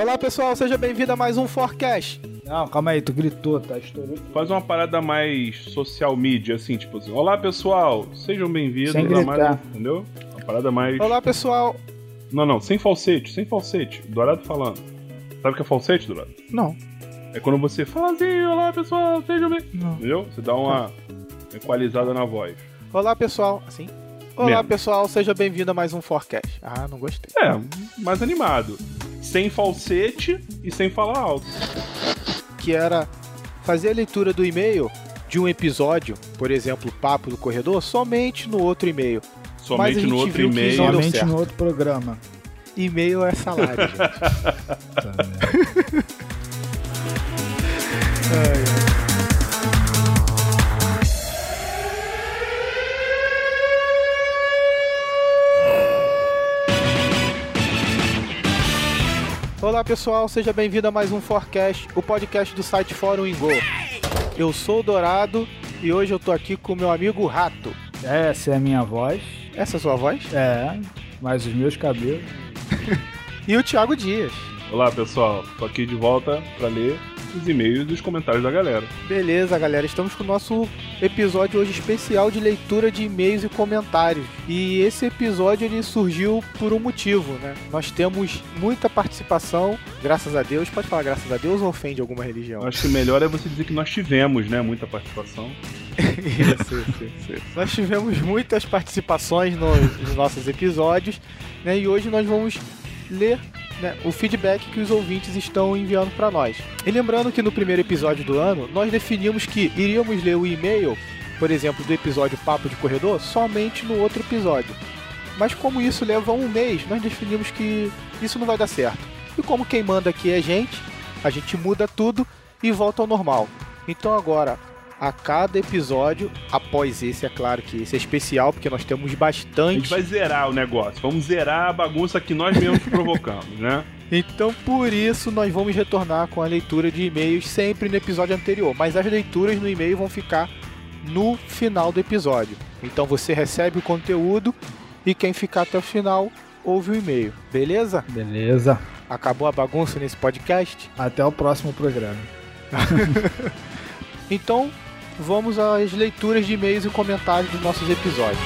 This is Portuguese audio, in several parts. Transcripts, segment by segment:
Olá pessoal, seja bem-vindo a mais um Forecast. Não, calma aí, tu gritou, tá? Estourou. Faz uma parada mais social media, assim, tipo assim. Olá pessoal, sejam bem-vindos Sem a gritar. mais. Entendeu? Uma parada mais. Olá pessoal. Não, não, sem falsete, sem falsete. Dourado falando. Sabe o que é falsete, Dourado? Não, É quando você fala assim, olá pessoal, sejam bem. não. Entendeu? Você dá uma equalizada na voz. Olá pessoal, assim. Olá Mesmo. pessoal, seja bem-vindo a mais um Forecast. Ah, não gostei. É, mais animado. Sem falsete e sem falar alto. Que era fazer a leitura do e-mail de um episódio, por exemplo, Papo do Corredor, somente no outro e-mail. Mas a Somente gente no outro viu que e-mail. Somente no outro programa. E-mail é salário, gente. Tá, né? Olá pessoal, seja bem-vindo a mais um Forecast, o podcast do site Fórum Ingo. Eu sou o Dourado e hoje eu tô aqui com o meu amigo Rato. Essa é a minha voz. Essa é a sua voz? É, mas os meus cabelos. E o Thiago Dias. Olá pessoal, tô aqui de volta pra ler os e-mails e os comentários da galera. Beleza, galera, estamos com o nosso episódio hoje especial de leitura de e-mails e comentários. E esse episódio ele surgiu por um motivo, né? Nós temos muita participação, graças a Deus. Pode falar graças a Deus ou ofende alguma religião? Acho que melhor é você dizer que nós tivemos, né, muita participação. Isso, isso, isso, isso. Nós tivemos muitas participações nos, nos nossos episódios, né? E hoje nós vamos ler né, o feedback que os ouvintes estão enviando para nós. E lembrando que no primeiro episódio do ano, nós definimos que iríamos ler o e-mail, por exemplo, do episódio Papo de Corredor, somente no outro episódio. Mas como isso leva um mês, nós definimos que isso não vai dar certo. E como quem manda aqui é a gente, a gente muda tudo e volta ao normal. Então agora, a cada episódio, após esse, é claro que esse é especial, porque nós temos A gente bastante. vai zerar o negócio. Vamos zerar a bagunça que nós mesmos provocamos, né? Então por isso nós vamos retornar com a leitura de e-mails sempre no episódio anterior. Mas as leituras no e-mail vão ficar no final do episódio. Então você recebe o conteúdo e quem ficar até o final ouve o e-mail. Beleza? Beleza. Acabou a bagunça nesse podcast? Até o próximo programa. Então vamos às leituras de e-mails e comentários dos nossos episódios.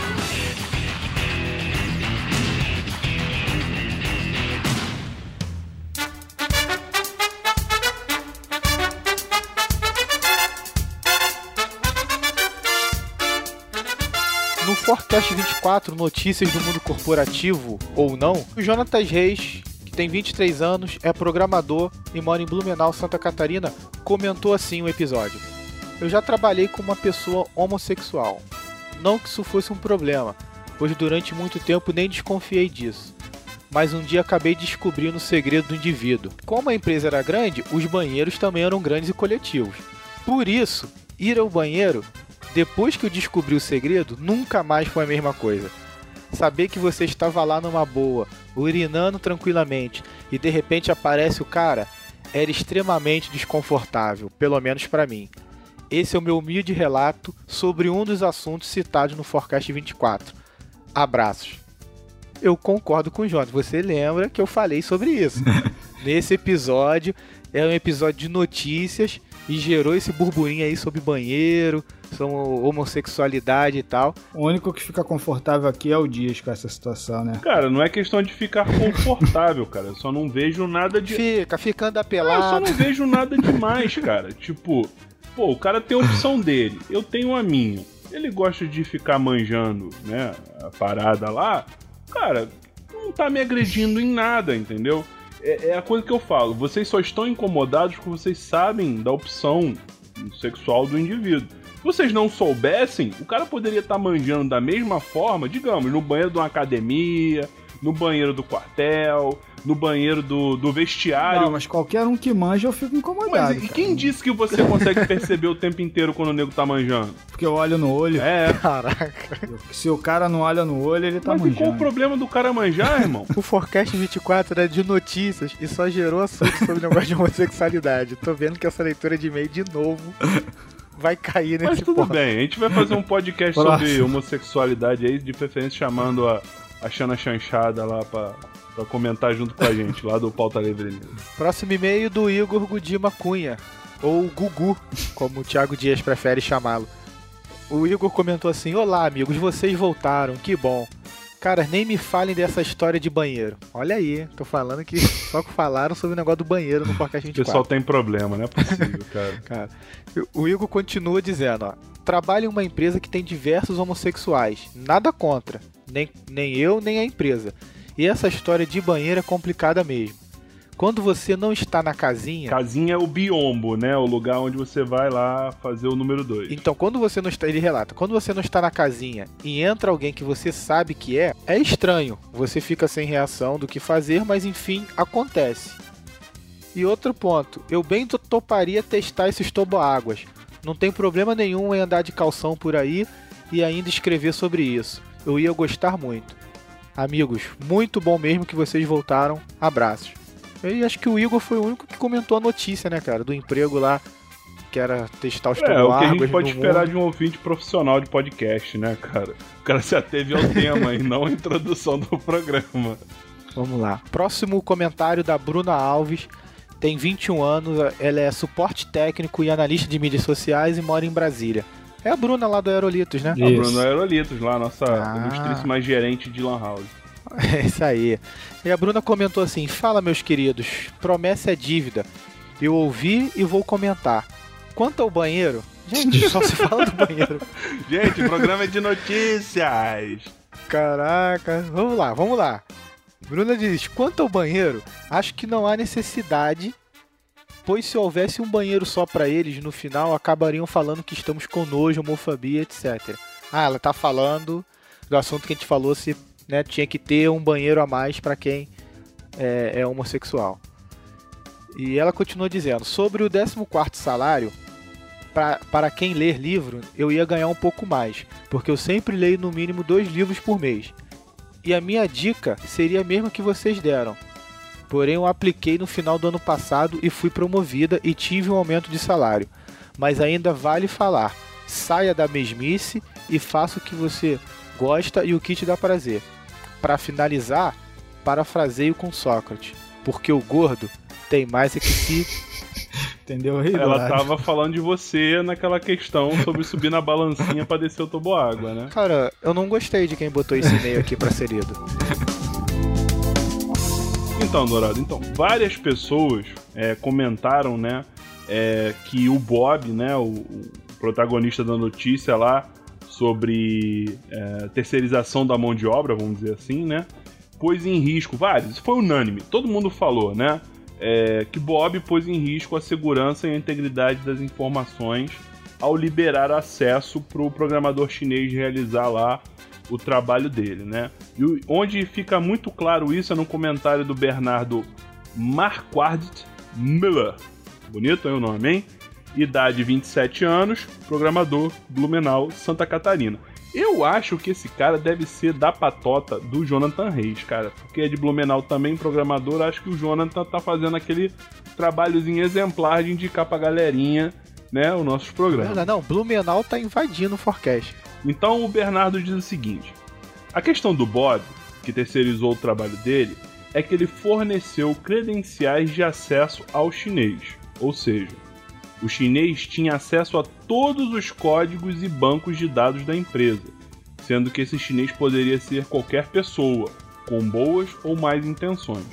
No Forecast 24, notícias do mundo corporativo ou não, o Jonatas Reis, que tem 23 anos, é programador e mora em Blumenau, Santa Catarina, comentou assim o episódio. Eu já trabalhei com uma pessoa homossexual. Não que isso fosse um problema, pois durante muito tempo nem desconfiei disso. Mas um dia acabei descobrindo o segredo do indivíduo. Como a empresa era grande, os banheiros também eram grandes e coletivos. Por isso, ir ao banheiro, depois que eu descobri o segredo, nunca mais foi a mesma coisa. Saber que você estava lá numa boa, urinando tranquilamente, e de repente aparece o cara, era extremamente desconfortável, pelo menos para mim. Esse é o meu humilde relato sobre um dos assuntos citados no Forecast 24. Abraços. Eu concordo com o Jonas. Você lembra que eu falei sobre isso. Nesse episódio, é um episódio de notícias e gerou esse burburinho aí sobre banheiro, sobre homossexualidade e tal. O único que fica confortável aqui é o Dias com essa situação, né? Cara, não é questão de ficar confortável, cara. Eu só não vejo nada de. Fica, ficando Ah, eu só apelado. não vejo nada demais, cara. Tipo, pô, o cara tem a opção dele, eu tenho a minha. Ele gosta de ficar manjando, né, a parada lá. Cara, não tá me agredindo em nada, entendeu? É, é a coisa que eu falo. Vocês só estão incomodados porque vocês sabem da opção sexual do indivíduo. Se vocês não soubessem, o cara poderia estar manjando da mesma forma, digamos, no banheiro de uma academia, no banheiro do quartel, no banheiro do, do vestiário. Não, mas qualquer um que manja eu fico incomodado. Mas e cara. quem disse que você consegue perceber o tempo inteiro quando o nego tá manjando? Porque eu olho no olho. É. Caraca. Se o cara não olha no olho, ele tá Mas e qual o manjando. problema do cara manjar, irmão? O Forecast 24 era de notícias e só gerou assunto sobre o negócio de homossexualidade. Tô vendo que essa leitura de e-mail de novo vai cair nesse Mas tudo ponto. bem, a gente vai fazer um podcast sobre homossexualidade aí, de preferência chamando a, achando a chanchada lá pra, pra comentar junto com a gente, lá do Pauta Livre News. Próximo e-mail do Igor Gudima Cunha, ou Gugu, como o Thiago Dias prefere chamá-lo. O Igor comentou assim: Olá, amigos, vocês voltaram, que bom. Cara, nem me falem dessa história de banheiro. Olha aí, tô falando que só que falaram sobre o negócio do banheiro no Podcast 24. O pessoal tem problema, não é possível, cara. cara. O Igor continua dizendo, ó. Trabalho em uma empresa que tem diversos homossexuais. Nada contra. Nem, nem eu, nem a empresa. E essa história de banheiro é complicada mesmo. Quando você não está na casinha. Casinha é o biombo, né? O lugar onde você vai lá fazer o número 2. Então, quando você não está. Ele relata: quando você não está na casinha e entra alguém que você sabe que é, é estranho. Você fica sem reação do que fazer, mas enfim, acontece. E outro ponto: eu bem toparia testar esses toboáguas. Não tem problema nenhum em andar de calção por aí e ainda escrever sobre isso. Eu ia gostar muito. Amigos, muito bom mesmo que vocês voltaram. Abraços. E acho que o Igor foi o único que comentou a notícia, né, cara? Do emprego lá, que era testar os É, o que a gente pode esperar mundo. de um ouvinte profissional de podcast, né, cara? O cara se ateve ao tema e não a introdução do programa. Vamos lá. Próximo comentário da Bruna Alves. Tem 21 anos, ela é suporte técnico e analista de mídias sociais e mora em Brasília. É a Bruna lá do Aerolitos, né? Isso. A Bruna Aerolitos, lá, nossa ah. ilustríssima gerente de Lan House. É isso aí. E a Bruna comentou assim: Fala, meus queridos, promessa é dívida. Eu ouvi e vou comentar. Quanto ao banheiro, gente, só se fala do banheiro. gente, o programa é de notícias. Caraca, vamos lá, vamos lá. Bruna diz: Quanto ao banheiro, acho que não há necessidade, pois se houvesse um banheiro só para eles, no final acabariam falando que estamos com nojo, homofobia, etc. Ah, ela tá falando do assunto que a gente falou se né, tinha que ter um banheiro a mais para quem é, é, homossexual. E ela continua dizendo: sobre o 14 salário, pra, para quem ler livro, eu ia ganhar um pouco mais, porque eu sempre leio no mínimo dois livros por mês. E a minha dica seria a mesma que vocês deram. Porém, eu apliquei no final do ano passado e fui promovida e tive um aumento de salário. Mas ainda vale falar: saia da mesmice e faça o que você gosta e o que te dá prazer para finalizar, parafraseio com Sócrates, porque o gordo tem mais é que se. Entendeu? Ela tava falando de você naquela questão sobre subir na balancinha para descer o toboágua, né? Cara, eu não gostei de quem botou esse e-mail aqui pra ser lido. Então, Dourado, então, várias pessoas é, comentaram, né, é, que o Bob, né, o, o protagonista da notícia lá, sobre é, terceirização da mão de obra, vamos dizer assim, né? Pôs em risco, vários, isso foi unânime, todo mundo falou, né? É, que Bob pôs em risco a segurança e a integridade das informações ao liberar acesso para o programador chinês realizar lá o trabalho dele, né? E onde fica muito claro isso é no comentário do Bernardo Marquardt Miller. Bonito aí o nome, hein? idade 27 anos, programador, Blumenau, Santa Catarina. Eu acho que esse cara deve ser da patota do Jonathan Reis, cara. Porque é de Blumenau também, programador. Acho que o Jonathan tá fazendo aquele trabalhozinho exemplar de indicar pra galerinha, né, os nossos programas. Não, não, Blumenau tá invadindo o forecast. Então o Bernardo diz o seguinte: a questão do Bob, que terceirizou o trabalho dele, é que ele forneceu credenciais de acesso ao chinês. Ou seja, o chinês tinha acesso a todos os códigos e bancos de dados da empresa, sendo que esse chinês poderia ser qualquer pessoa, com boas ou más intenções.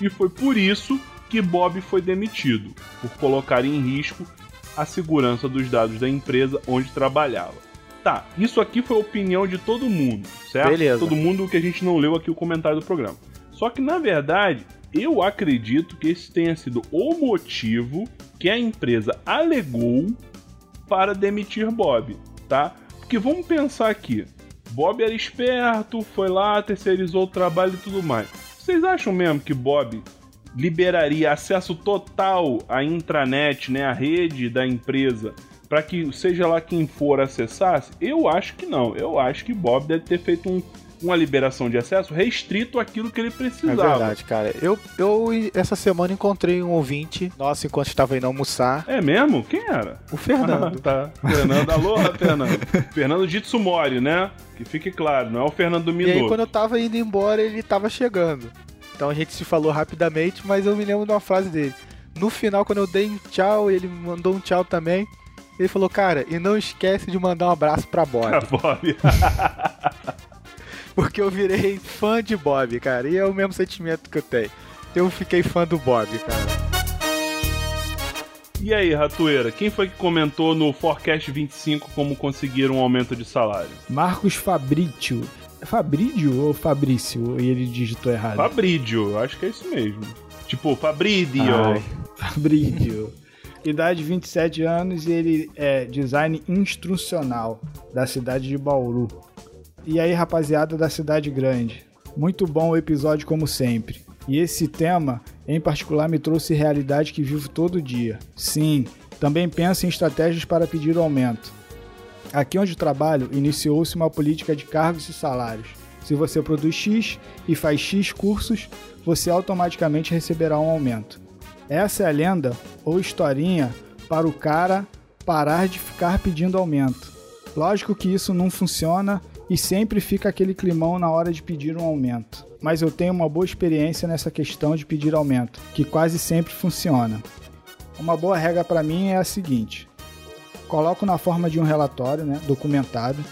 E foi por isso que Bob foi demitido, por colocar em risco a segurança dos dados da empresa onde trabalhava. Tá, isso aqui foi a opinião de todo mundo, certo? Beleza. Todo mundo que a gente não leu aqui o comentário do programa. Só que na verdade, eu acredito que esse tenha sido o motivo que a empresa alegou para demitir Bob, tá? Porque vamos pensar aqui. Bob era esperto, foi lá, terceirizou o trabalho e tudo mais. Vocês acham mesmo que Bob liberaria acesso total à intranet, né, à rede da empresa, para que seja lá quem for acessasse? Eu acho que não. Eu acho que Bob deve ter feito um, uma liberação de acesso restrito àquilo que ele precisava. É verdade, cara. Eu, eu essa semana encontrei um ouvinte nosso enquanto estava indo almoçar. É mesmo? Quem era? O Fernando. tá. Fernando, alô, Fernando. Fernando Jitsumori, né? Que fique claro, não é o Fernando do Minuto. E aí, quando eu tava indo embora, ele tava chegando. Então a gente se falou rapidamente, mas eu me lembro de uma frase dele. No final, quando eu dei um tchau, ele mandou um tchau também. Ele falou, cara, e não esquece de mandar um abraço pra Bob. Pra Bob. Porque eu virei fã de Bob, cara. E é o mesmo sentimento que eu tenho. Eu fiquei fã do Bob, cara. E aí, Ratoeira, quem foi que comentou no Forecast 25 como conseguir um aumento de salário? Marcos Fabrício. É Fabrício ou Fabrício? E ele digitou errado. Fabrício, acho que é isso mesmo. Tipo, Fabrício. Ai, Fabrício. Idade 27 anos e ele é design instrucional da cidade de Bauru. E aí, rapaziada da cidade grande. Muito bom o episódio como sempre. E esse tema, em particular, me trouxe realidade que vivo todo dia. Sim, também penso em estratégias para pedir o aumento. Aqui onde trabalho, iniciou-se uma política de cargos e salários. Se você produz X e faz X cursos, você automaticamente receberá um aumento. Essa é a lenda ou historinha para o cara parar de ficar pedindo aumento. Lógico que isso não funciona e sempre fica aquele climão na hora de pedir um aumento. Mas eu tenho uma boa experiência nessa questão de pedir aumento, que quase sempre funciona. Uma boa regra para mim é a seguinte: coloco na forma de um relatório, né, documentado,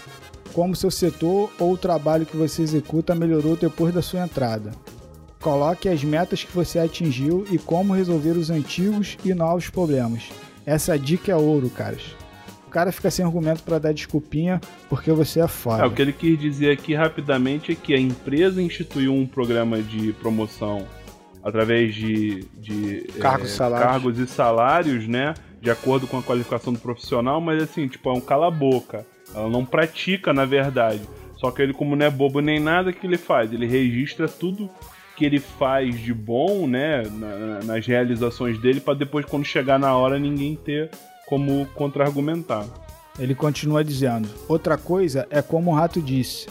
como seu setor ou o trabalho que você executa melhorou depois da sua entrada. Coloque as metas que você atingiu e como resolver os antigos e novos problemas. Essa dica é ouro, caras o cara fica sem argumento para dar desculpinha porque você é foda. É, o que ele quis dizer aqui rapidamente é que a empresa instituiu um programa de promoção através de, de cargos, é, salários. cargos e salários, né? De acordo com a qualificação do profissional, mas assim, tipo, é um cala-boca. Ela não pratica, na verdade. Só que ele, como não é bobo nem nada, que ele faz? Ele registra tudo que ele faz de bom, né, na, nas realizações dele, para depois, quando chegar na hora, ninguém ter como contra-argumentar. Ele continua dizendo: outra coisa é como o rato disse.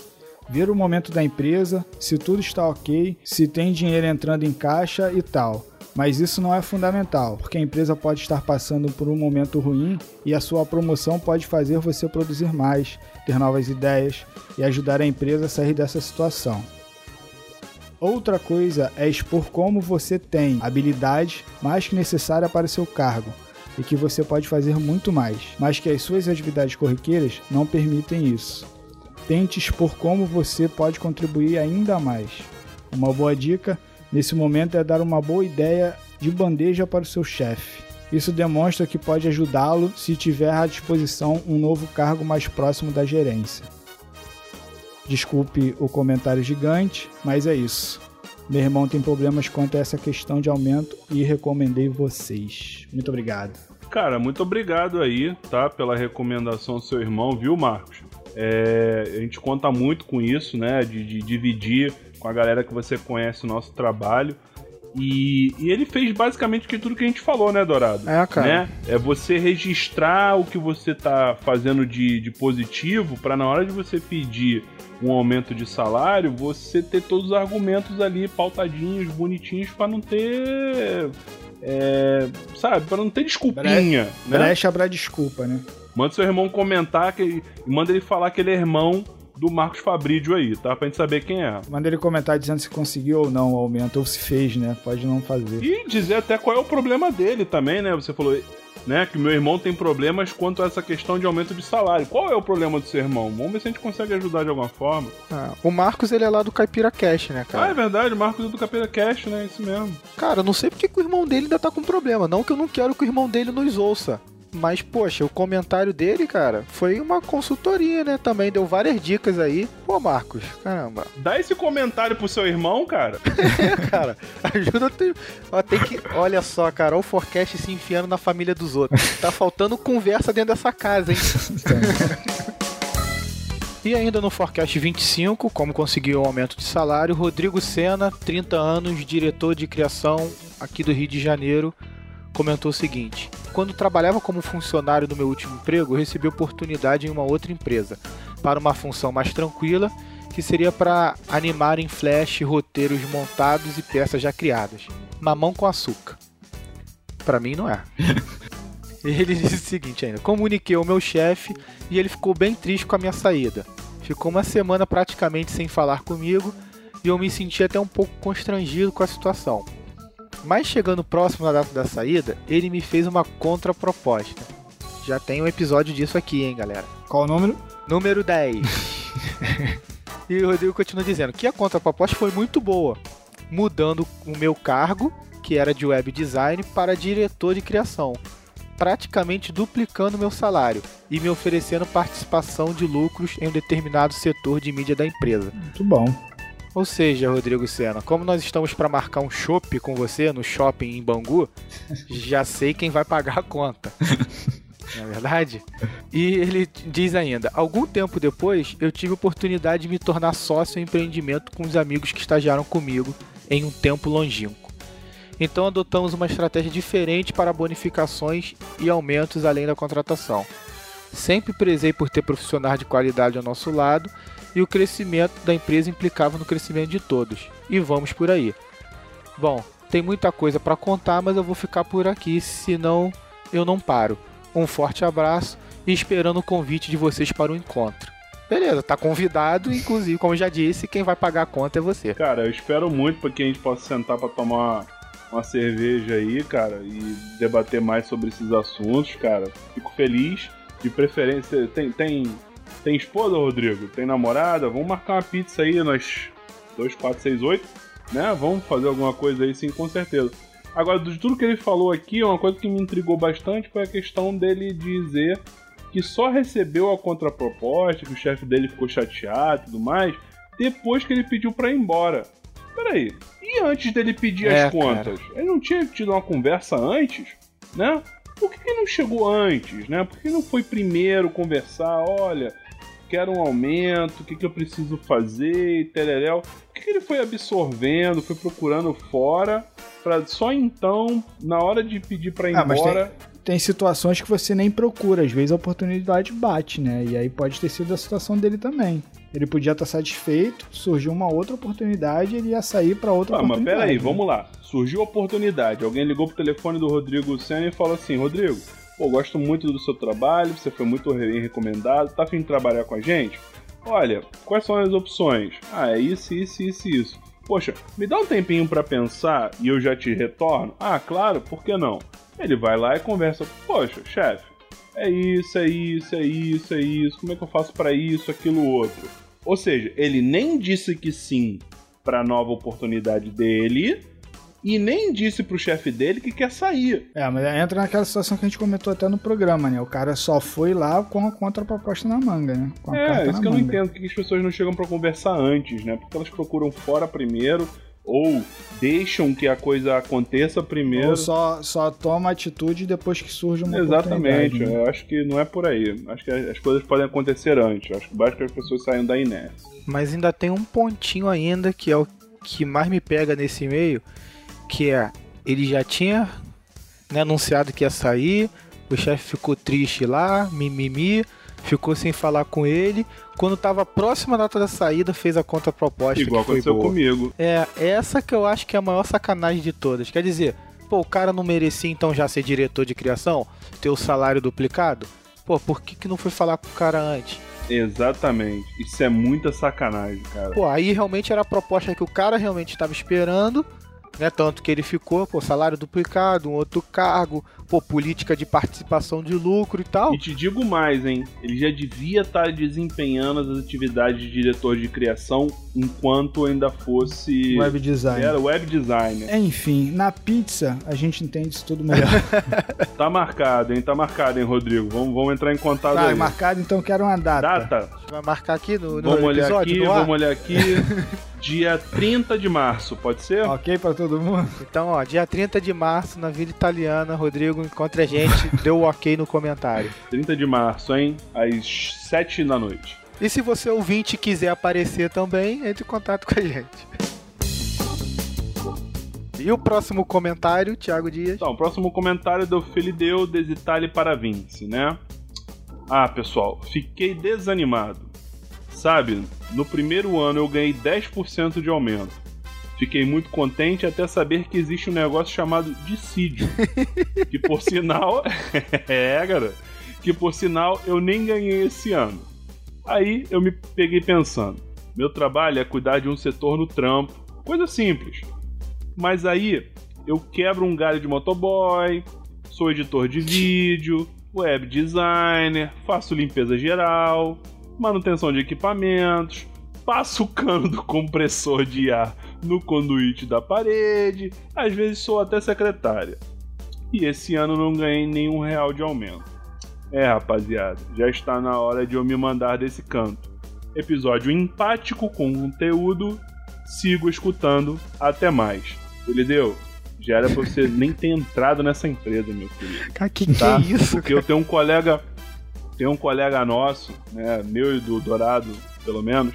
Ver o momento da empresa, se tudo está ok, se tem dinheiro entrando em caixa e tal. Mas isso não é fundamental, porque a empresa pode estar passando por um momento ruim e a sua promoção pode fazer você produzir mais, ter novas ideias e ajudar a empresa a sair dessa situação. Outra coisa é expor como você tem habilidade mais que necessária para seu cargo, e que você pode fazer muito mais, mas que as suas atividades corriqueiras não permitem isso. Tente expor como você pode contribuir ainda mais. Uma boa dica nesse momento é dar uma boa ideia de bandeja para o seu chefe. Isso demonstra que pode ajudá-lo se tiver à disposição um novo cargo mais próximo da gerência. Desculpe o comentário gigante, mas é isso. Meu irmão tem problemas quanto a essa questão de aumento e recomendei vocês. Muito obrigado. Cara, muito obrigado aí, tá? Pela recomendação do seu irmão, viu, Marcos? É, a gente conta muito com isso, né? De, de, dividir com a galera que você conhece o nosso trabalho. E, e, ele fez basicamente tudo que a gente falou, né, Dourado? É, cara. Né? É você registrar o que você tá fazendo de, de positivo para na hora de você pedir um aumento de salário, você ter todos os argumentos ali pautadinhos, bonitinhos, para não ter. É, sabe, para não ter desculpinha. Bre né? Brecha pra desculpa, né? Manda seu irmão comentar que, manda ele falar que ele é irmão do Marcos Fabrício aí, tá? Pra gente saber quem é. Manda ele comentar dizendo se conseguiu ou não o aumento, ou se fez, né? Pode não fazer. E dizer até qual é o problema dele também, né? Você falou, né, que meu irmão tem problemas quanto a essa questão de aumento de salário. Qual é o problema do seu irmão? Vamos ver se a gente consegue ajudar de alguma forma. Ah, o Marcos, ele é lá do Caipira Cash, né, cara? Ah, é verdade, o Marcos é do Caipira Cash, né? Isso mesmo. Cara, eu não sei porque que o irmão dele ainda tá com problema. Não que eu não quero que o irmão dele nos ouça. Mas, poxa, o comentário dele, cara, foi uma consultoria, né? Também deu várias dicas aí. Pô, Marcos, caramba. Dá esse comentário pro seu irmão, cara. é, cara. Ajuda. Tem, ó, tem que. Olha só, cara, o forecast se enfiando na família dos outros. Tá faltando conversa dentro dessa casa, hein? E ainda no Forecast 25, como conseguiu o um aumento de salário, Rodrigo Sena, 30 anos, diretor de criação aqui do Rio de Janeiro, comentou o seguinte: quando trabalhava como funcionário no meu último emprego, eu recebi oportunidade em uma outra empresa para uma função mais tranquila, que seria para animar em flash roteiros montados e peças já criadas. Mamão com açúcar. Para mim não é. ele disse o seguinte ainda: comuniquei ao meu chefe e ele ficou bem triste com a minha saída. Ficou uma semana praticamente sem falar comigo e eu me senti até um pouco constrangido com a situação. Mas chegando próximo da data da saída, ele me fez uma contraproposta. Já tem um episódio disso aqui, hein, galera? Qual o número? Número 10. e o Rodrigo continua dizendo que a contraproposta foi muito boa, mudando o meu cargo, que era de web design, para diretor de criação, praticamente duplicando meu salário e me oferecendo participação de lucros em um determinado setor de mídia da empresa. Muito bom. Ou seja, Rodrigo Sena, como nós estamos para marcar um shopping com você no shopping em Bangu, já sei quem vai pagar a conta. Não é verdade? E ele diz ainda: algum tempo depois, eu tive a oportunidade de me tornar sócio em empreendimento com os amigos que estagiaram comigo em um tempo longínquo. Então adotamos uma estratégia diferente para bonificações e aumentos além da contratação. Sempre prezei por ter profissionais de qualidade ao nosso lado e o crescimento da empresa implicava no crescimento de todos. E vamos por aí. Bom, tem muita coisa para contar, mas eu vou ficar por aqui, senão eu não paro. Um forte abraço e esperando o convite de vocês para o encontro. Beleza, tá convidado, inclusive, como já disse, quem vai pagar a conta é você. Cara, eu espero muito para que a gente possa sentar para tomar uma cerveja aí, cara, e debater mais sobre esses assuntos, cara. Fico feliz. De preferência, tem, tem tem esposa, Rodrigo? Tem namorada? Vamos marcar uma pizza aí, nós 2, 4, 6, 8, né? Vamos fazer alguma coisa aí sim, com certeza. Agora, de tudo que ele falou aqui, uma coisa que me intrigou bastante foi a questão dele dizer que só recebeu a contraproposta, que o chefe dele ficou chateado e tudo mais, depois que ele pediu para ir embora. Peraí, e antes dele pedir é, as contas? Cara. Ele não tinha tido uma conversa antes, né? Por que, não chegou antes, né? Por que não foi primeiro conversar? Olha, quero um aumento, o que, que eu preciso fazer e tereréu. O que, que ele foi absorvendo, foi procurando fora, para só então, na hora de pedir para ir ah, embora. Tem, tem, situações que você nem procura, às vezes a oportunidade bate, né? E aí pode ter sido a situação dele também. Ele podia estar satisfeito, surgiu uma outra oportunidade, ele ia sair para outra ah, oportunidade. Mas peraí, né? vamos lá. Surgiu a oportunidade, alguém ligou pro telefone do Rodrigo Senna e falou assim: Rodrigo, Pô, gosto muito do seu trabalho, você foi muito bem recomendado, tá afim de trabalhar com a gente? Olha, quais são as opções? Ah, é isso, isso, isso, isso. Poxa, me dá um tempinho para pensar e eu já te retorno? Ah, claro, por que não? Ele vai lá e conversa. Poxa, chefe, é isso, é isso, é isso, é isso. Como é que eu faço para isso, aquilo, outro? Ou seja, ele nem disse que sim para nova oportunidade dele, e nem disse pro chefe dele que quer sair. É, mas entra naquela situação que a gente comentou até no programa, né? O cara só foi lá com a contraproposta na manga, né? é, isso que eu não entendo, que as pessoas não chegam para conversar antes, né? Porque elas procuram fora primeiro, ou deixam que a coisa aconteça primeiro. Ou só, só toma atitude depois que surge uma Exatamente, né? eu acho que não é por aí. Acho que as coisas podem acontecer antes. Acho que basta que as pessoas saiam da inércia. Mas ainda tem um pontinho ainda que é o que mais me pega nesse meio, que é ele já tinha né, anunciado que ia sair, o chefe ficou triste lá, mimimi, ficou sem falar com ele. Quando tava próxima da data da saída, fez a contraproposta. Igual que aconteceu boa. comigo. É, essa que eu acho que é a maior sacanagem de todas. Quer dizer, pô, o cara não merecia então já ser diretor de criação? Ter o salário duplicado? Pô, por que, que não foi falar com o cara antes? Exatamente. Isso é muita sacanagem, cara. Pô, aí realmente era a proposta que o cara realmente estava esperando né? Tanto que ele ficou, pô, salário duplicado, um outro cargo, pô, política de participação de lucro e tal. E te digo mais, hein? Ele já devia estar tá desempenhando as atividades de diretor de criação enquanto ainda fosse. Web design. Era web designer. Enfim, na pizza a gente entende isso tudo melhor. tá marcado, hein? Tá marcado, hein, Rodrigo? Vamos, vamos entrar em contato tá, aí. marcado, então quero uma data. Data? Vai marcar aqui no, no vamos episódio, olhar aqui, Vamos olhar aqui. dia 30 de março, pode ser? Ok para todo mundo? Então, ó, dia 30 de março na Vila Italiana, Rodrigo, encontre a gente, deu o ok no comentário. 30 de março, hein? Às 7 da noite. E se você ouvinte quiser aparecer também, entre em contato com a gente. E o próximo comentário, Thiago Dias? Então, o próximo comentário é do Felideu Desitale para Vinci, né? Ah, pessoal, fiquei desanimado. Sabe, no primeiro ano eu ganhei 10% de aumento. Fiquei muito contente até saber que existe um negócio chamado dissídio. que por sinal. é, cara. Que por sinal eu nem ganhei esse ano. Aí eu me peguei pensando: meu trabalho é cuidar de um setor no trampo. Coisa simples. Mas aí eu quebro um galho de motoboy, sou editor de vídeo, web designer, faço limpeza geral, manutenção de equipamentos, passo o cano do compressor de ar no conduíte da parede, às vezes sou até secretária. E esse ano não ganhei nenhum real de aumento. É, rapaziada, já está na hora de eu me mandar desse canto. Episódio empático com conteúdo. Sigo escutando. Até mais. Entendeu? Já era pra você nem ter entrado nessa empresa, meu querido. Cara, que tá? que é isso? Porque cara? eu tenho um colega. Tem um colega nosso, né? Meu e do Dourado, pelo menos,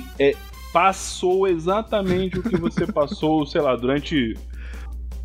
que é, passou exatamente o que você passou, sei lá, durante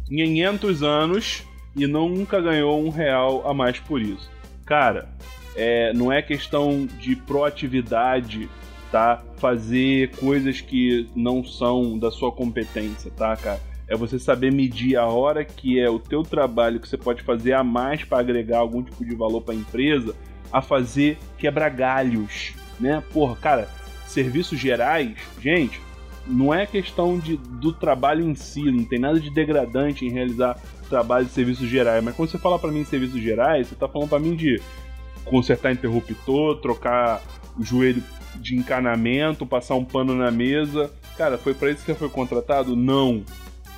500 anos e nunca ganhou um real a mais por isso. Cara, é, não é questão de proatividade, tá? Fazer coisas que não são da sua competência, tá, cara? É você saber medir a hora que é o teu trabalho que você pode fazer a mais para agregar algum tipo de valor para a empresa, a fazer quebrar galhos, né? Porra, cara, serviços gerais, gente, não é questão de, do trabalho em si, não tem nada de degradante em realizar trabalho de serviços gerais, mas quando você fala para mim em serviços gerais, você tá falando para mim de consertar interruptor, trocar o joelho de encanamento, passar um pano na mesa. Cara, foi para isso que você foi contratado? Não.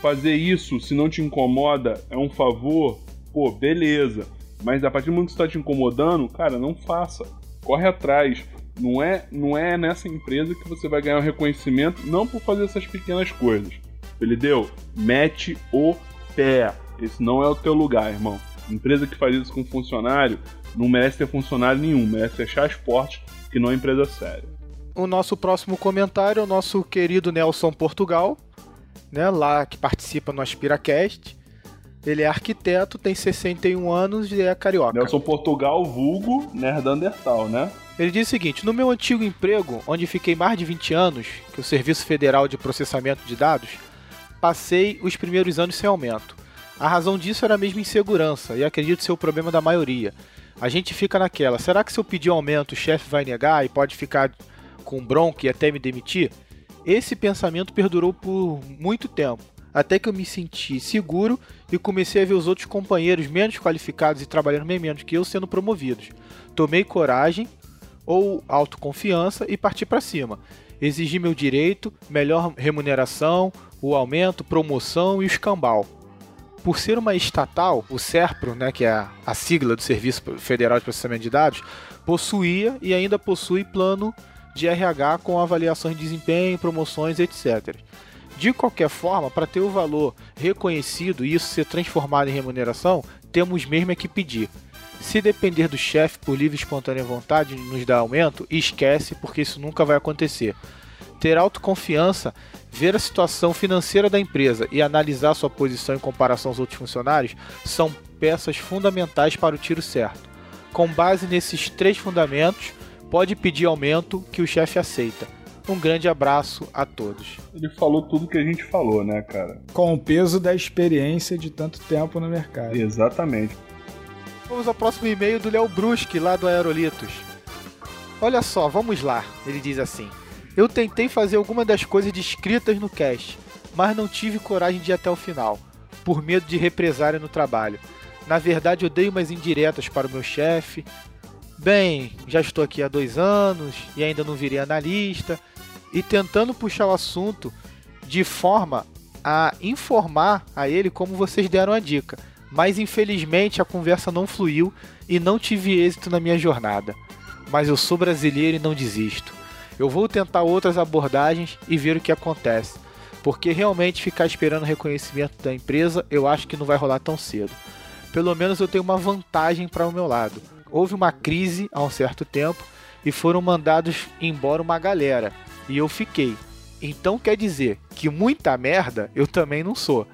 Fazer isso, se não te incomoda, é um favor? Pô, beleza. Mas a partir do momento que está te incomodando, cara, não faça. Corre atrás. Não é, não é nessa empresa que você vai ganhar o um reconhecimento, não por fazer essas pequenas coisas. Ele deu? Mete o pé. Esse não é o teu lugar, irmão. Empresa que faz isso com funcionário não merece ter funcionário nenhum, merece fechar as portas, que não é empresa séria. O nosso próximo comentário é o nosso querido Nelson Portugal, né, lá que participa no AspiraCast. Ele é arquiteto, tem 61 anos e é carioca. Nelson Portugal, vulgo Nerdandertal, né? Ele diz o seguinte: No meu antigo emprego, onde fiquei mais de 20 anos, que é o Serviço Federal de Processamento de Dados, passei os primeiros anos sem aumento. A razão disso era a mesma insegurança, e acredito ser o problema da maioria. A gente fica naquela: será que se eu pedir aumento o chefe vai negar e pode ficar com bronca e até me demitir? Esse pensamento perdurou por muito tempo, até que eu me senti seguro e comecei a ver os outros companheiros menos qualificados e trabalhando bem menos que eu sendo promovidos. Tomei coragem ou autoconfiança e parti para cima. Exigi meu direito, melhor remuneração, o aumento, promoção e o escambau. Por ser uma estatal, o SERPRO, né, que é a sigla do Serviço Federal de Processamento de Dados, possuía e ainda possui plano de RH com avaliações de desempenho, promoções, etc. De qualquer forma, para ter o valor reconhecido e isso ser transformado em remuneração, temos mesmo é que pedir. Se depender do chefe por livre e espontânea vontade de nos dar aumento, esquece, porque isso nunca vai acontecer. Ter autoconfiança, ver a situação financeira da empresa e analisar sua posição em comparação aos outros funcionários são peças fundamentais para o tiro certo. Com base nesses três fundamentos, pode pedir aumento que o chefe aceita. Um grande abraço a todos. Ele falou tudo que a gente falou, né, cara? Com o peso da experiência de tanto tempo no mercado. Exatamente. Vamos ao próximo e-mail do Léo Brusque, lá do Aerolitos. Olha só, vamos lá. Ele diz assim: Eu tentei fazer alguma das coisas descritas no cast, mas não tive coragem de ir até o final, por medo de represária no trabalho. Na verdade, eu dei umas indiretas para o meu chefe. Bem, já estou aqui há dois anos e ainda não virei analista. E tentando puxar o assunto de forma a informar a ele como vocês deram a dica mas infelizmente a conversa não fluiu e não tive êxito na minha jornada. Mas eu sou brasileiro e não desisto. Eu vou tentar outras abordagens e ver o que acontece, porque realmente ficar esperando reconhecimento da empresa eu acho que não vai rolar tão cedo. Pelo menos eu tenho uma vantagem para o meu lado. Houve uma crise há um certo tempo e foram mandados embora uma galera, e eu fiquei. Então quer dizer que muita merda eu também não sou.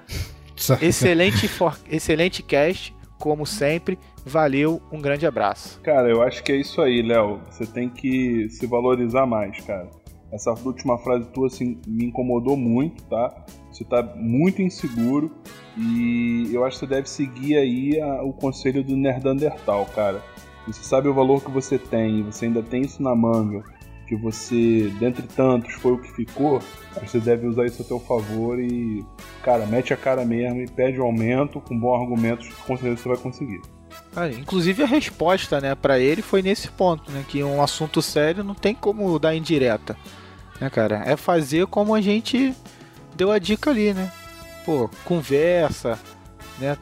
excelente, for... excelente cast, como sempre. Valeu, um grande abraço. Cara, eu acho que é isso aí, Léo. Você tem que se valorizar mais, cara. Essa última frase tua assim, me incomodou muito, tá? Você tá muito inseguro e eu acho que você deve seguir aí a, o conselho do Nerdandertal, cara. Você sabe o valor que você tem, você ainda tem isso na manga, que você, dentre tantos, foi o que ficou, você deve usar isso a teu favor e, cara, mete a cara mesmo e pede o um aumento com bons argumentos, com certeza você vai conseguir. Inclusive a resposta, né, para ele foi nesse ponto, né, que um assunto sério não tem como dar indireta, né, cara? É fazer como a gente deu a dica ali, né? Pô, conversa, né?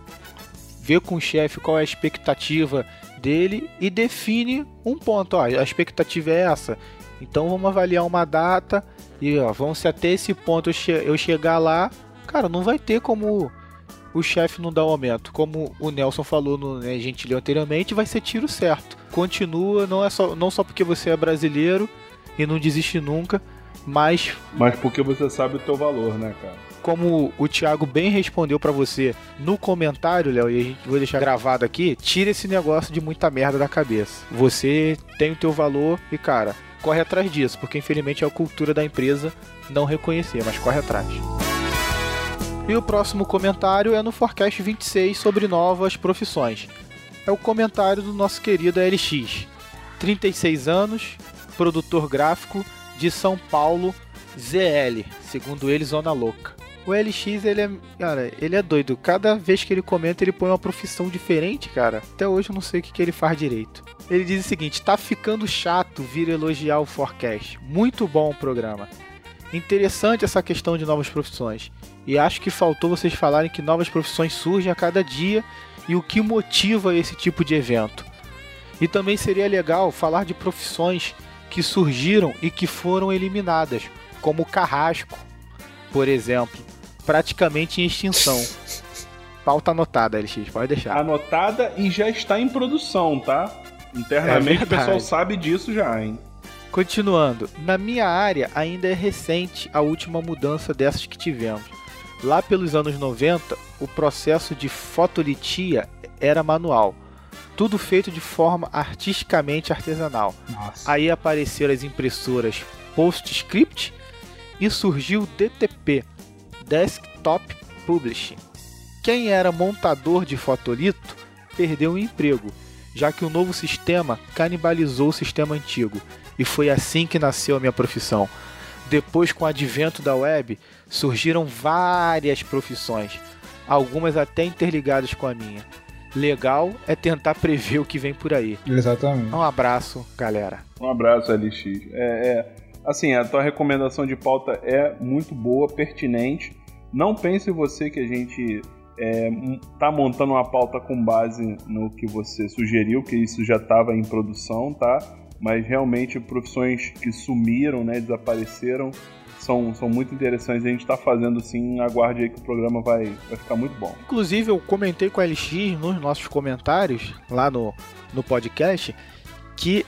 Vê com o chefe qual é a expectativa dele e define um ponto. Ó, a expectativa é essa. Então vamos avaliar uma data e ó, vamos se até esse ponto eu, che eu chegar lá, cara, não vai ter como o chefe não dá o aumento. Como o Nelson falou no né, leu anteriormente, vai ser tiro certo. Continua, não é só não só porque você é brasileiro e não desiste nunca, mas mas porque você sabe o teu valor, né, cara? Como o Thiago bem respondeu para você no comentário, Léo, e a gente vou deixar gravado aqui, tira esse negócio de muita merda da cabeça. Você tem o teu valor e, cara, corre atrás disso, porque infelizmente é a cultura da empresa não reconhecer, mas corre atrás. E o próximo comentário é no Forecast 26 sobre novas profissões. É o comentário do nosso querido LX. 36 anos, produtor gráfico de São Paulo, ZL, segundo ele, Zona Louca. O LX, ele é, cara, ele é doido. Cada vez que ele comenta, ele põe uma profissão diferente, cara. Até hoje eu não sei o que, que ele faz direito. Ele diz o seguinte: tá ficando chato vir elogiar o Forecast. Muito bom o programa. Interessante essa questão de novas profissões. E acho que faltou vocês falarem que novas profissões surgem a cada dia e o que motiva esse tipo de evento. E também seria legal falar de profissões que surgiram e que foram eliminadas, como o carrasco, por exemplo, praticamente em extinção. Pauta anotada, LX, pode deixar. Anotada e já está em produção, tá? Internamente é o pessoal sabe disso já, hein? Continuando, na minha área ainda é recente a última mudança dessas que tivemos. Lá pelos anos 90, o processo de fotolitia era manual, tudo feito de forma artisticamente artesanal. Nossa. Aí apareceram as impressoras PostScript e surgiu o DTP, Desktop Publishing. Quem era montador de fotolito perdeu o emprego, já que o novo sistema canibalizou o sistema antigo, e foi assim que nasceu a minha profissão. Depois, com o advento da web, surgiram várias profissões, algumas até interligadas com a minha. Legal é tentar prever o que vem por aí. Exatamente. Um abraço, galera. Um abraço, LX. É, é, assim, a tua recomendação de pauta é muito boa, pertinente. Não pense você que a gente é, tá montando uma pauta com base no que você sugeriu, que isso já estava em produção, tá? Mas realmente profissões que sumiram, né, desapareceram, são, são muito interessantes. A gente está fazendo sim, aguarde aí que o programa vai, vai ficar muito bom. Inclusive, eu comentei com a LX nos nossos comentários, lá no, no podcast, que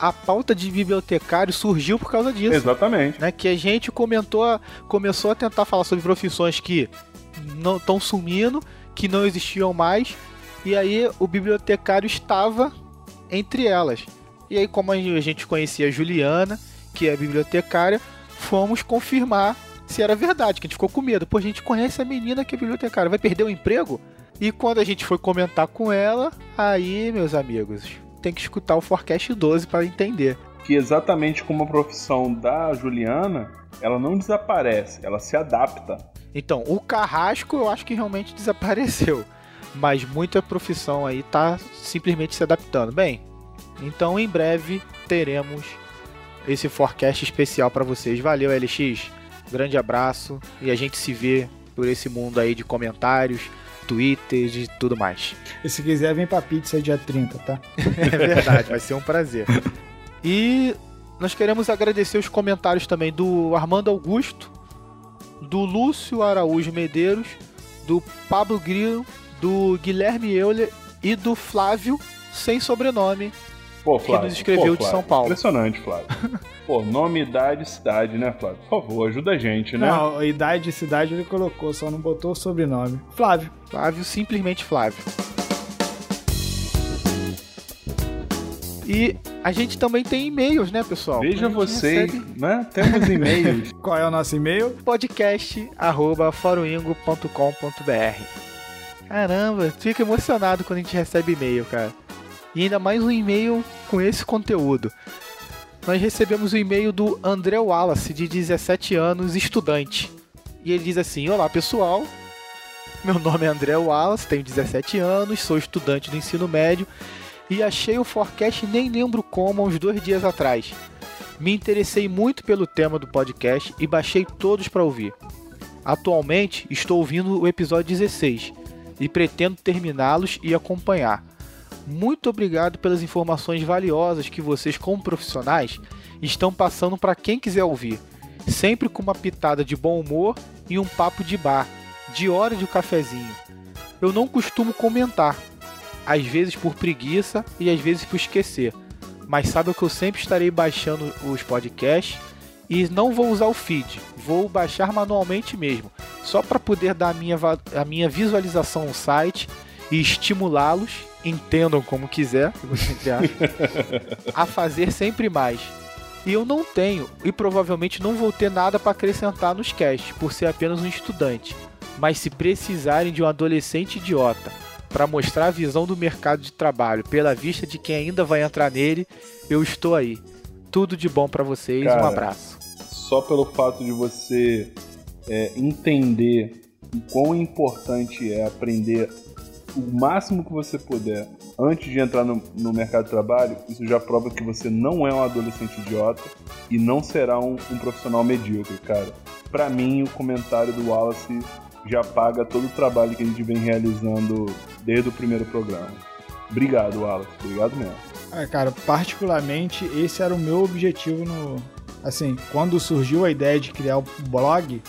a pauta de bibliotecário surgiu por causa disso. Exatamente. Né? Que a gente comentou, começou a tentar falar sobre profissões que não estão sumindo, que não existiam mais, e aí o bibliotecário estava entre elas. E aí, como a gente conhecia a Juliana, que é bibliotecária, fomos confirmar se era verdade, que a gente ficou com medo. Pô, a gente conhece a menina que é bibliotecária, vai perder o emprego? E quando a gente foi comentar com ela, aí, meus amigos, tem que escutar o Forecast 12 para entender. Que exatamente como a profissão da Juliana, ela não desaparece, ela se adapta. Então, o carrasco eu acho que realmente desapareceu. Mas muita profissão aí tá simplesmente se adaptando. Bem, então em breve teremos esse forecast especial para vocês. Valeu, LX. Grande abraço e a gente se vê por esse mundo aí de comentários, Twitter e tudo mais. E se quiser, vem pra pizza dia 30, tá? é verdade, vai ser um prazer. E nós queremos agradecer os comentários também do Armando Augusto, do Lúcio Araújo Medeiros, do Pablo Grilo, do Guilherme Euler e do Flávio, sem sobrenome, Pô, Flávio, que nos escreveu pô, de São Flávio, Paulo. Impressionante, Flávio. Pô, nome, idade, cidade, né, Flávio? Por favor, ajuda a gente, né? Não, idade e cidade ele colocou, só não botou o sobrenome. Flávio. Flávio, simplesmente Flávio. E a gente também tem e-mails, né, pessoal? Veja vocês, recebe né? Temos e-mails. Qual é o nosso e-mail? podcast@foroingo.com.br. Caramba, fico emocionado quando a gente recebe e-mail, cara. E ainda mais um e-mail com esse conteúdo. Nós recebemos o e-mail do André Wallace, de 17 anos, estudante. E ele diz assim: Olá pessoal, meu nome é André Wallace, tenho 17 anos, sou estudante do ensino médio e achei o forecast nem lembro como uns dois dias atrás. Me interessei muito pelo tema do podcast e baixei todos para ouvir. Atualmente estou ouvindo o episódio 16 e pretendo terminá-los e acompanhar. Muito obrigado pelas informações valiosas que vocês, como profissionais, estão passando para quem quiser ouvir, sempre com uma pitada de bom humor e um papo de bar, de hora de um cafezinho. Eu não costumo comentar, às vezes por preguiça e às vezes por esquecer, mas sabe que eu sempre estarei baixando os podcasts e não vou usar o feed, vou baixar manualmente mesmo, só para poder dar a minha, a minha visualização no site e estimulá-los, entendam como quiser, a fazer sempre mais. E eu não tenho, e provavelmente não vou ter nada para acrescentar nos casts, por ser apenas um estudante. Mas se precisarem de um adolescente idiota para mostrar a visão do mercado de trabalho pela vista de quem ainda vai entrar nele, eu estou aí. Tudo de bom para vocês, um Cara, abraço. Só pelo fato de você é, entender o quão importante é aprender o máximo que você puder antes de entrar no, no mercado de trabalho, isso já prova que você não é um adolescente idiota e não será um, um profissional medíocre, cara. Pra mim, o comentário do Wallace já paga todo o trabalho que a gente vem realizando desde o primeiro programa. Obrigado, Wallace. Obrigado mesmo. Ah, cara, particularmente esse era o meu objetivo no. Assim, quando surgiu a ideia de criar o blog,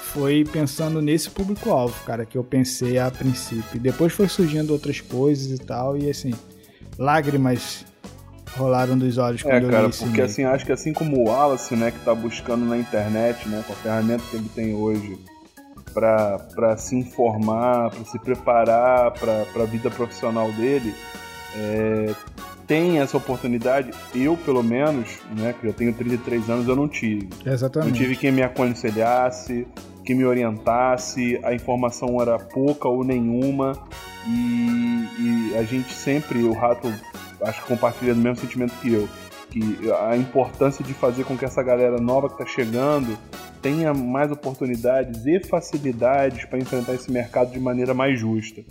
foi pensando nesse público-alvo, cara, que eu pensei a princípio. Depois foi surgindo outras coisas e tal, e assim, lágrimas rolaram dos olhos quando É, eu cara, porque e-mail. assim, acho que assim como o Wallace, né, que tá buscando na internet, né, com a ferramenta que ele tem hoje, pra se informar, pra se preparar pra, pra vida profissional dele, é, tem essa oportunidade, eu pelo menos, né, que eu tenho 33 anos, eu não tive. Não Exatamente. tive quem me aconselhasse, que me orientasse, a informação era pouca ou nenhuma, e, e a gente sempre, o Rato, acho que compartilha do mesmo sentimento que eu, que a importância de fazer com que essa galera nova que está chegando tenha mais oportunidades e facilidades para enfrentar esse mercado de maneira mais justa.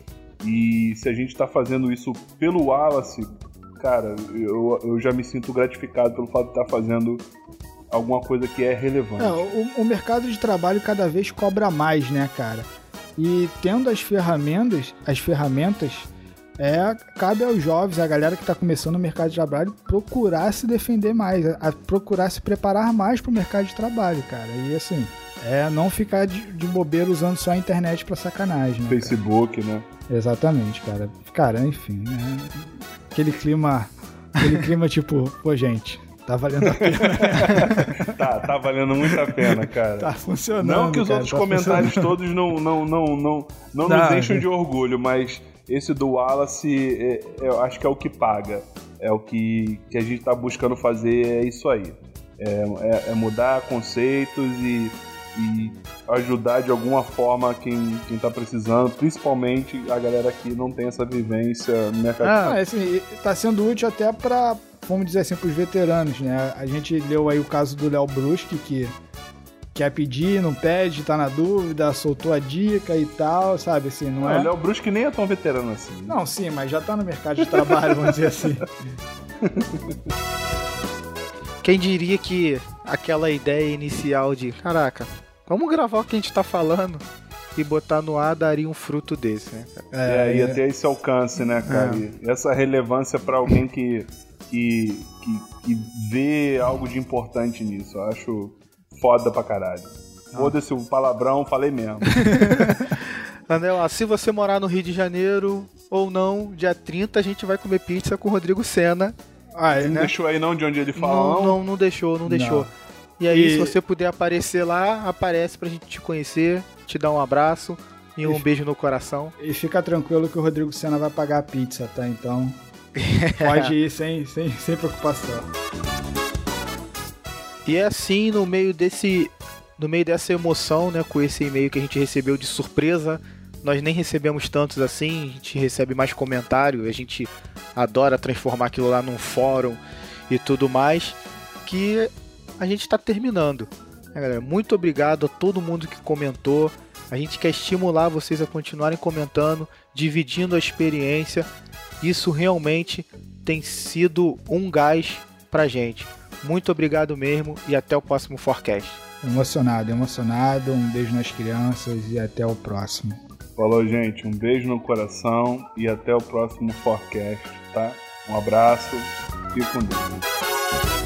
E se a gente está fazendo isso pelo Wallace, cara, eu, eu já me sinto gratificado pelo fato de estar fazendo alguma coisa que é relevante. É, o, o mercado de trabalho cada vez cobra mais, né, cara? E tendo as ferramentas, as ferramentas, é, cabe aos jovens, a galera que está começando no mercado de trabalho, procurar se defender mais, a, a procurar se preparar mais para o mercado de trabalho, cara. E assim, é não ficar de, de bobeira usando só a internet para sacanagem. Né, cara? Facebook, né? Exatamente, cara. Cara, enfim, né? Aquele clima, aquele clima tipo, pô, gente, tá valendo a pena, Tá, tá valendo muito a pena, cara. tá funcionando. não que os cara, outros tá comentários todos não, não, não, não, não, Não, nos enchem de orgulho, mas esse do Wallace, é- é- eu acho que é o que paga. É o que, que a gente tá buscando fazer, é isso aí. É, é- é mudar conceitos e, e ajudar de alguma forma quem, quem tá precisando, principalmente a galera que não tem essa vivência no mercado. Ah, assim, tá sendo útil até pra, vamos dizer assim, pros veteranos, né? A gente leu aí o caso do Léo Bruschi, que quer pedir, não pede, tá na dúvida, soltou a dica e tal, sabe? Assim, não Ah, é. o Léo Brusque nem é tão veterano assim. né? Não, sim, mas já tá no mercado de trabalho, vamos dizer assim. Quem diria que aquela ideia inicial de, caraca, vamos gravar o que a gente tá falando e botar no ar daria um fruto desse, né? cara? É, ia ter esse alcance, né, cara? E essa relevância pra alguém que, que, que, que vê algo de importante nisso. Eu acho foda pra caralho. Foda-se o palavrão, falei mesmo. Anel, ó, se você morar no Rio de Janeiro ou não, dia 30 a gente vai comer pizza com o Rodrigo Senna Ah, Não né? deixou aí não de onde ele fala, Não, não? não, não deixou, não deixou. Não. E aí, E- se você puder aparecer lá, aparece pra gente te conhecer, te dar um abraço e um E- beijo no coração. E fica tranquilo que o Rodrigo Senna vai pagar a pizza, tá? Então pode ir sem, sem, sem preocupação. E é assim, no meio desse. No meio dessa emoção, né, com esse e-mail que a gente recebeu de surpresa, nós nem recebemos tantos assim, a gente recebe mais comentário, a gente adora transformar aquilo lá num fórum e tudo mais, que a gente está terminando. né, galera? Muito obrigado a todo mundo que comentou. A gente quer estimular vocês a continuarem comentando, dividindo a experiência. Isso realmente tem sido um gás pra gente. Muito obrigado mesmo e até o próximo Forecast. Emocionado, emocionado. Um beijo nas crianças e até o próximo. Falou, gente. Um beijo no coração e até o próximo forecast, tá? Um abraço. Fique com Deus.